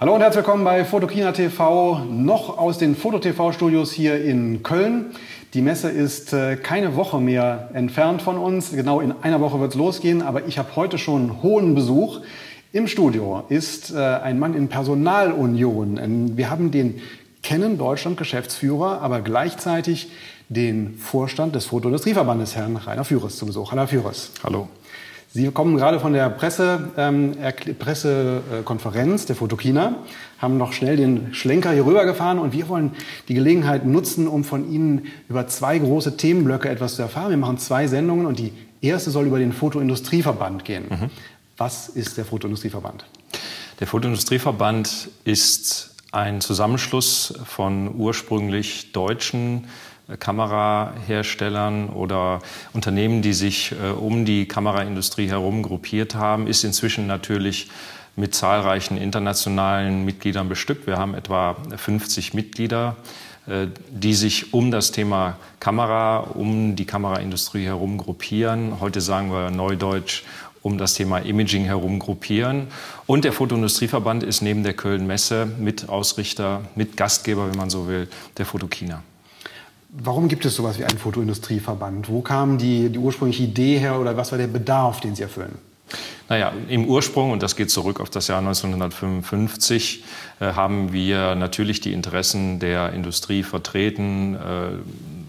Hallo und herzlich willkommen bei Fotokina TV, noch aus den Foto-TV-Studios hier in Köln. Die Messe ist äh, keine Woche mehr entfernt von uns. Genau in einer Woche wird es losgehen, aber ich habe heute schon hohen Besuch. Im Studio ist äh, ein Mann in Personalunion. Wir haben den Kennen Deutschland Geschäftsführer, aber gleichzeitig den Vorstand des Fotoindustrieverbandes, Herrn Rainer Führes, zu Besuch. Hallo, Herr Führes. Hallo. Sie kommen gerade von der Presse, ähm, Pressekonferenz der Fotokina, haben noch schnell den Schlenker hier rübergefahren und wir wollen die Gelegenheit nutzen, um von Ihnen über zwei große Themenblöcke etwas zu erfahren. Wir machen zwei Sendungen und die erste soll über den Fotoindustrieverband gehen. Mhm. Was ist der Fotoindustrieverband? Der Fotoindustrieverband ist ein Zusammenschluss von ursprünglich deutschen Kameraherstellern oder Unternehmen, die sich äh, um die Kameraindustrie herum gruppiert haben, ist inzwischen natürlich mit zahlreichen internationalen Mitgliedern bestückt. Wir haben etwa 50 Mitglieder, äh, die sich um das Thema Kamera, um die Kameraindustrie herum gruppieren. Heute sagen wir neudeutsch um das Thema Imaging herum gruppieren. Und der Fotoindustrieverband ist neben der Köln Messe Mitausrichter, Mitgastgeber, wenn man so will, der Fotokina. Warum gibt es sowas wie einen Fotoindustrieverband? Wo kam die, die ursprüngliche Idee her oder was war der Bedarf, den Sie erfüllen? Naja, im Ursprung, und das geht zurück auf das Jahr 1955, äh, haben wir natürlich die Interessen der Industrie vertreten. Äh,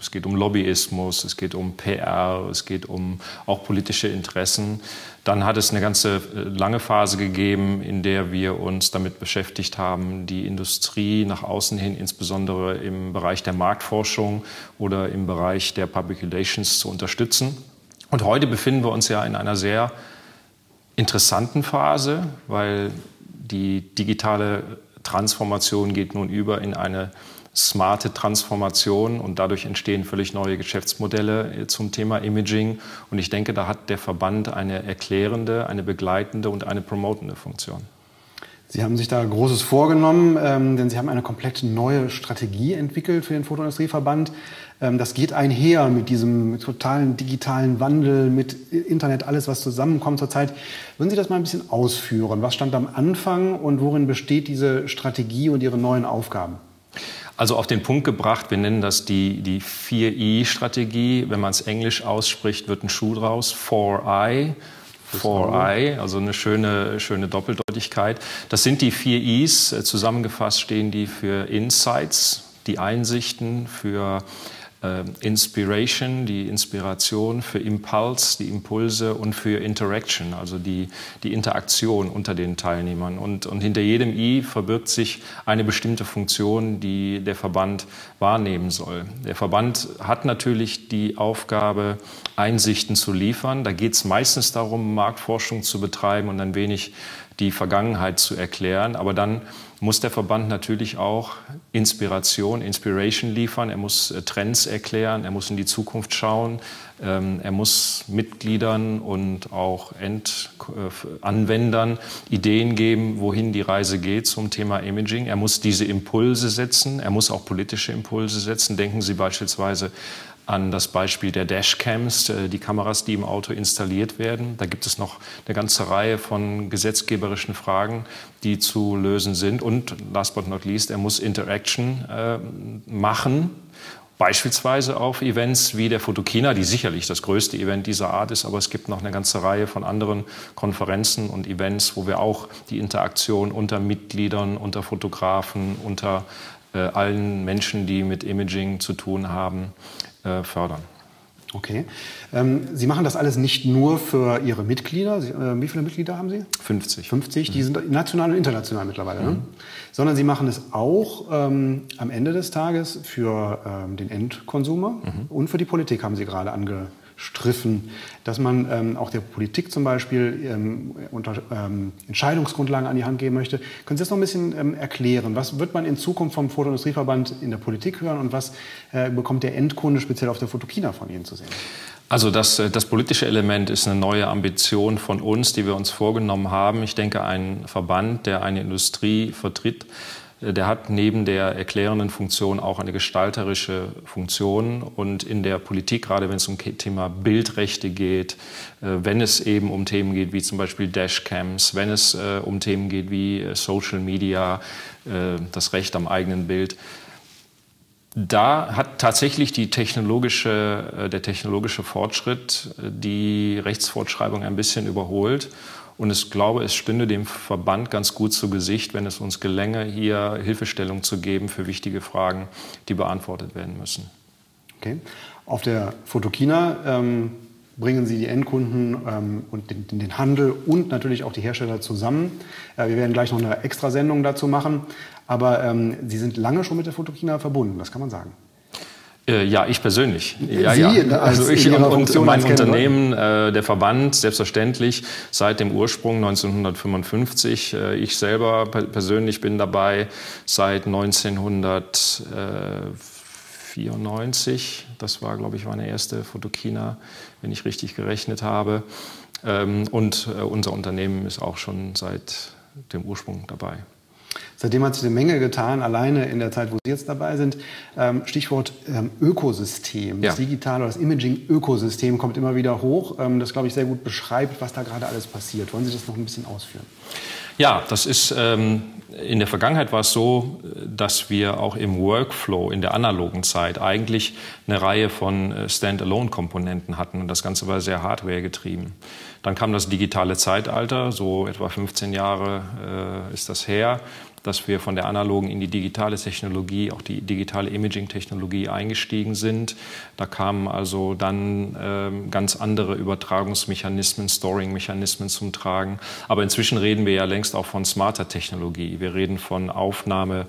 es geht um Lobbyismus, es geht um PR, es geht um auch politische Interessen. Dann hat es eine ganze äh, lange Phase gegeben, in der wir uns damit beschäftigt haben, die Industrie nach außen hin, insbesondere im Bereich der Marktforschung oder im Bereich der Public Relations zu unterstützen. Und heute befinden wir uns ja in einer sehr interessanten Phase, weil die digitale Transformation geht nun über in eine smarte Transformation und dadurch entstehen völlig neue Geschäftsmodelle zum Thema Imaging. Und ich denke, da hat der Verband eine erklärende, eine begleitende und eine promotende Funktion. Sie haben sich da Großes vorgenommen, ähm, denn Sie haben eine komplett neue Strategie entwickelt für den Fotoindustrieverband. Ähm, das geht einher mit diesem totalen digitalen Wandel, mit Internet, alles, was zusammenkommt zurzeit. Würden Sie das mal ein bisschen ausführen? Was stand am Anfang und worin besteht diese Strategie und Ihre neuen Aufgaben? Also auf den Punkt gebracht, wir nennen das die, die 4i-Strategie. Wenn man es englisch ausspricht, wird ein Schuh draus. 4i. 4i, also eine schöne, schöne Doppeldeutigkeit. Das sind die vier Is. Zusammengefasst stehen die für Insights, die Einsichten, für Inspiration, die Inspiration, für Impuls, die Impulse und für Interaction, also die, die Interaktion unter den Teilnehmern. Und, und hinter jedem I verbirgt sich eine bestimmte Funktion, die der Verband wahrnehmen soll. Der Verband hat natürlich die Aufgabe, Einsichten zu liefern. Da geht es meistens darum, Marktforschung zu betreiben und ein wenig die Vergangenheit zu erklären. Aber dann muss der Verband natürlich auch Inspiration, Inspiration liefern. Er muss äh, Trends erklären, er muss in die Zukunft schauen, ähm, er muss Mitgliedern und auch Endanwendern Ideen geben, wohin die Reise geht zum Thema Imaging. Er muss diese Impulse setzen, er muss auch politische Impulse setzen. Denken Sie beispielsweise an das Beispiel der Dashcams, äh, die Kameras, die im Auto installiert werden. Da gibt es noch eine ganze Reihe von gesetzgeberischen Fragen, die zu lösen sind. Und last but not least, er muss Interaction äh, machen Beispielsweise auf Events wie der Fotokina, die sicherlich das größte Event dieser Art ist, aber es gibt noch eine ganze Reihe von anderen Konferenzen und Events, wo wir auch die Interaktion unter Mitgliedern, unter Fotografen, unter äh, allen Menschen, die mit Imaging zu tun haben, äh, fördern. Okay. Ähm, Sie machen das alles nicht nur für Ihre Mitglieder. Sie, äh, wie viele Mitglieder haben Sie? 50. 50, die mhm. sind national und international mittlerweile. Ne? Mhm. Ne? Sondern Sie machen es auch ähm, am Ende des Tages für ähm, den Endkonsumer mhm. und für die Politik, haben Sie gerade ange, striffen, dass man ähm, auch der Politik zum Beispiel ähm, unter, ähm, Entscheidungsgrundlagen an die Hand geben möchte. Können Sie das noch ein bisschen ähm, erklären? Was wird man in Zukunft vom Fotoindustrieverband in der Politik hören und was äh, bekommt der Endkunde speziell auf der Fotokina von Ihnen zu sehen? Also das, äh, das politische Element ist eine neue Ambition von uns, die wir uns vorgenommen haben. Ich denke, ein Verband, der eine Industrie vertritt, der hat neben der erklärenden Funktion auch eine gestalterische Funktion. Und in der Politik, gerade wenn es um Thema Bildrechte geht, äh, wenn es eben um Themen geht wie zum Beispiel Dashcams, wenn es äh, um Themen geht wie äh, Social Media, das Recht am eigenen Bild, da hat tatsächlich die technologische, der technologische Fortschritt die Rechtsfortschreibung ein bisschen überholt. Und ich glaube, es stünde dem Verband ganz gut zu Gesicht, wenn es uns gelänge, hier Hilfestellung zu geben für wichtige Fragen, die beantwortet werden müssen. Okay. Auf der Fotokina ähm, bringen Sie die Endkunden ähm, und den, den, Handel und natürlich auch die Hersteller zusammen. Äh, wir werden gleich noch eine Extrasendung dazu machen. Aber ähm, Sie sind lange schon mit der Fotokina verbunden, das kann man sagen. Äh, ja, ich persönlich. Ja, Sie, ja. Also ich und, und mein Unternehmen, äh, der Verband, selbstverständlich seit dem Ursprung 1955. Äh, ich selber persönlich bin dabei seit 1994. Das war, glaube ich, meine erste Fotokina, wenn ich richtig gerechnet habe. Ähm, und äh, unser Unternehmen ist auch schon seit dem Ursprung dabei. Seitdem hat sich eine Menge getan, alleine in der Zeit, wo Sie jetzt dabei sind. Ähm, Stichwort ähm, Ökosystem. Das ja. digitale oder das Imaging-Ökosystem kommt immer wieder hoch. Ähm, das, glaube ich, sehr gut beschreibt, was da gerade alles passiert. Wollen Sie das noch ein bisschen ausführen? Ja, das ist ähm, in der Vergangenheit war es so, dass wir auch im Workflow in der analogen Zeit eigentlich eine Reihe von äh, Standalone-Komponenten hatten und das Ganze war sehr Hardware getrieben. Dann kam das digitale Zeitalter, so etwa 15 Jahre äh, ist das her dass wir von der analogen in die digitale Technologie, auch die digitale Imaging-Technologie eingestiegen sind. Da kamen also dann äh, ganz andere Übertragungsmechanismen, Storing-Mechanismen zum Tragen. Aber inzwischen reden wir ja längst auch von smarter Technologie. Wir reden von Aufnahme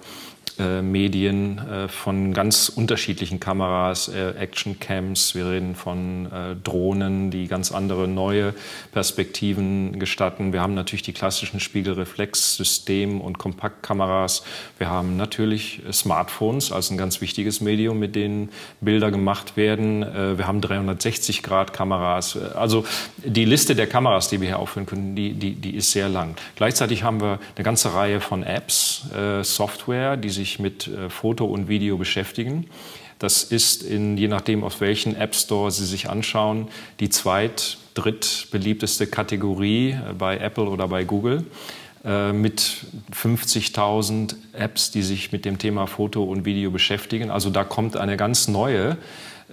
Medien äh, von ganz unterschiedlichen Kameras, äh, Actioncams, wir reden von äh, Drohnen, die ganz andere neue Perspektiven gestatten. Wir haben natürlich die klassischen Spiegelreflexsystem- und Kompaktkameras. Wir haben natürlich Smartphones als ein ganz wichtiges Medium, mit denen Bilder gemacht werden. Äh, wir haben 360-Grad-Kameras. Also die Liste der Kameras, die wir hier aufführen können, die, die, die ist sehr lang. Gleichzeitig haben wir eine ganze Reihe von Apps, äh, Software, die sich sich mit äh, Foto und Video beschäftigen. Das ist in, je nachdem, auf welchen App Store Sie sich anschauen, die zweit-, drittbeliebteste Kategorie äh, bei Apple oder bei Google äh, mit 50.000 Apps, die sich mit dem Thema Foto und Video beschäftigen. Also da kommt eine ganz neue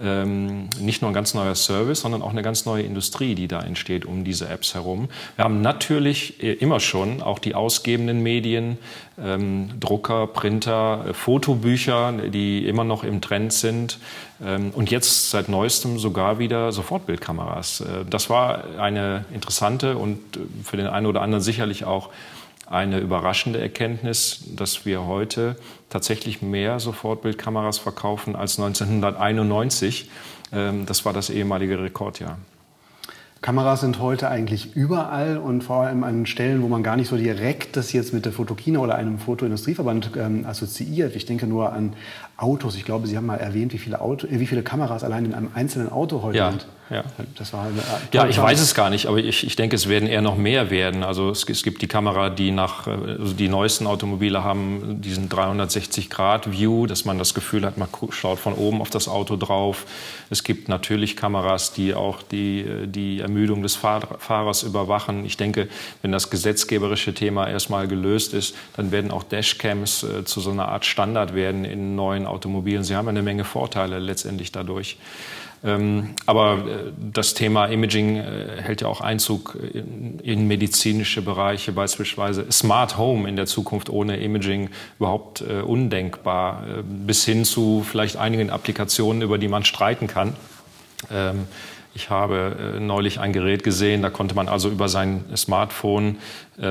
ähm, nicht nur ein ganz neuer Service, sondern auch eine ganz neue Industrie, die da entsteht um diese Apps herum. Wir haben natürlich äh, immer schon auch die ausgebenden Medien, ähm, Drucker, Printer, äh, Fotobücher, die immer noch im Trend sind. Ähm, und jetzt seit neuestem sogar wieder Sofortbildkameras. Äh, das war eine interessante und äh, für den einen oder anderen sicherlich auch eine überraschende Erkenntnis, dass wir heute tatsächlich mehr Sofortbildkameras verkaufen als 1991. Ähm, das war das ehemalige Rekordjahr. Kameras sind heute eigentlich überall und vor allem an Stellen, wo man gar nicht so direkt das jetzt mit der Fotokina oder einem Fotoindustrieverband ähm, assoziiert. Ich denke nur an Autos. Ich glaube, Sie haben mal erwähnt, wie viele, Auto, äh, wie viele Kameras allein in einem einzelnen Auto heute ja, sind. Ja, das war eine, ja ich weiß es gar nicht, aber ich, ich denke, es werden eher noch mehr werden. Also es, es gibt die Kamera, die nach, also die neuesten Automobile haben diesen 360-Grad-View, dass man das Gefühl hat, man schaut von oben auf das Auto drauf. Es gibt natürlich Kameras, die auch die, die Ermüdung des Fahrers überwachen. Ich denke, wenn das gesetzgeberische Thema erstmal gelöst ist, dann werden auch Dashcams äh, zu so einer Art Standard werden in neuen Automobilen. Sie haben eine Menge Vorteile letztendlich dadurch. Ähm, aber äh, das Thema Imaging äh, hält ja auch Einzug in, in, medizinische Bereiche, beispielsweise Smart Home in der Zukunft ohne Imaging überhaupt äh, undenkbar, bis hin zu vielleicht einigen Applikationen, über die man streiten kann. Ähm, ich habe neulich ein Gerät gesehen, da konnte man also über sein Smartphone,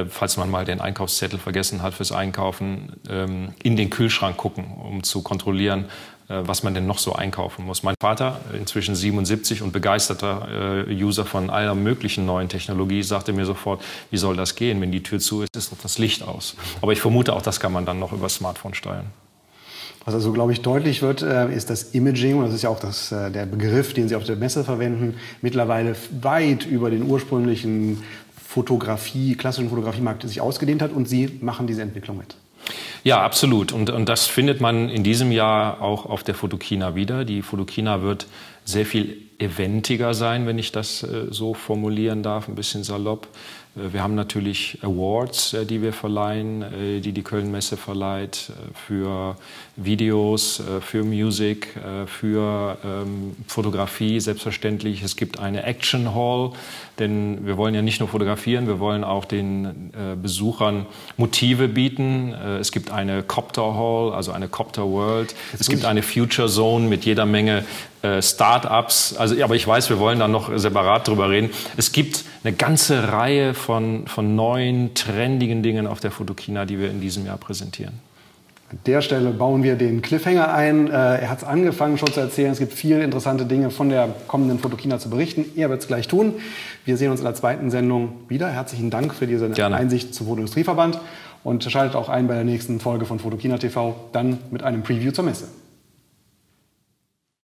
falls man mal den Einkaufszettel vergessen hat fürs Einkaufen, ähm, in den Kühlschrank gucken, um zu kontrollieren, was man denn noch so einkaufen muss. Mein Vater, inzwischen 77 und begeisterter User von aller möglichen neuen Technologie, sagte mir sofort, wie soll das gehen? Wenn die Tür zu ist, ist das Licht aus. Aber ich vermute, auch das kann man dann noch über Smartphone steuern. Was also, glaube ich, deutlich wird, äh, ist das Imaging, und das ist ja auch das, äh, der Begriff, den Sie auf der Messe verwenden, mittlerweile weit über den ursprünglichen Fotografie, klassischen Fotografiemarkt sich ausgedehnt hat und Sie machen diese Entwicklung mit. Ja, absolut. Und, und das findet man in diesem Jahr auch auf der Fotokina wieder. Die Fotokina wird sehr viel eventiger sein, wenn ich das äh, so formulieren darf, ein bisschen salopp. Äh, wir haben natürlich Awards, äh, die wir verleihen, äh, die die Köln-Messe verleiht, für Videos, für Musik, für ähm, Fotografie selbstverständlich. Es gibt eine Action Hall, denn wir wollen ja nicht nur fotografieren, wir wollen auch den Besuchern Motive bieten. Es gibt eine Copter Hall, also eine Copter World. Es gibt eine Future Zone mit jeder Menge Start-ups. Also, aber ich weiß, wir wollen da noch separat drüber reden. Es gibt eine ganze Reihe von, von neuen, trendigen Dingen auf der Fotokina, die wir in diesem Jahr präsentieren. An der Stelle bauen wir den Cliffhanger ein. Äh, er hat es angefangen schon zu erzählen. Es gibt viele interessante Dinge von der kommenden Fotokina zu berichten. Er wird es gleich tun. Wir sehen uns in der zweiten Sendung wieder. Herzlichen Dank für diese Gerne. Einsicht zum Fotoindustrieverband und schaltet auch ein bei der nächsten Folge von Fotokina TV, dann mit einem Preview zur Messe.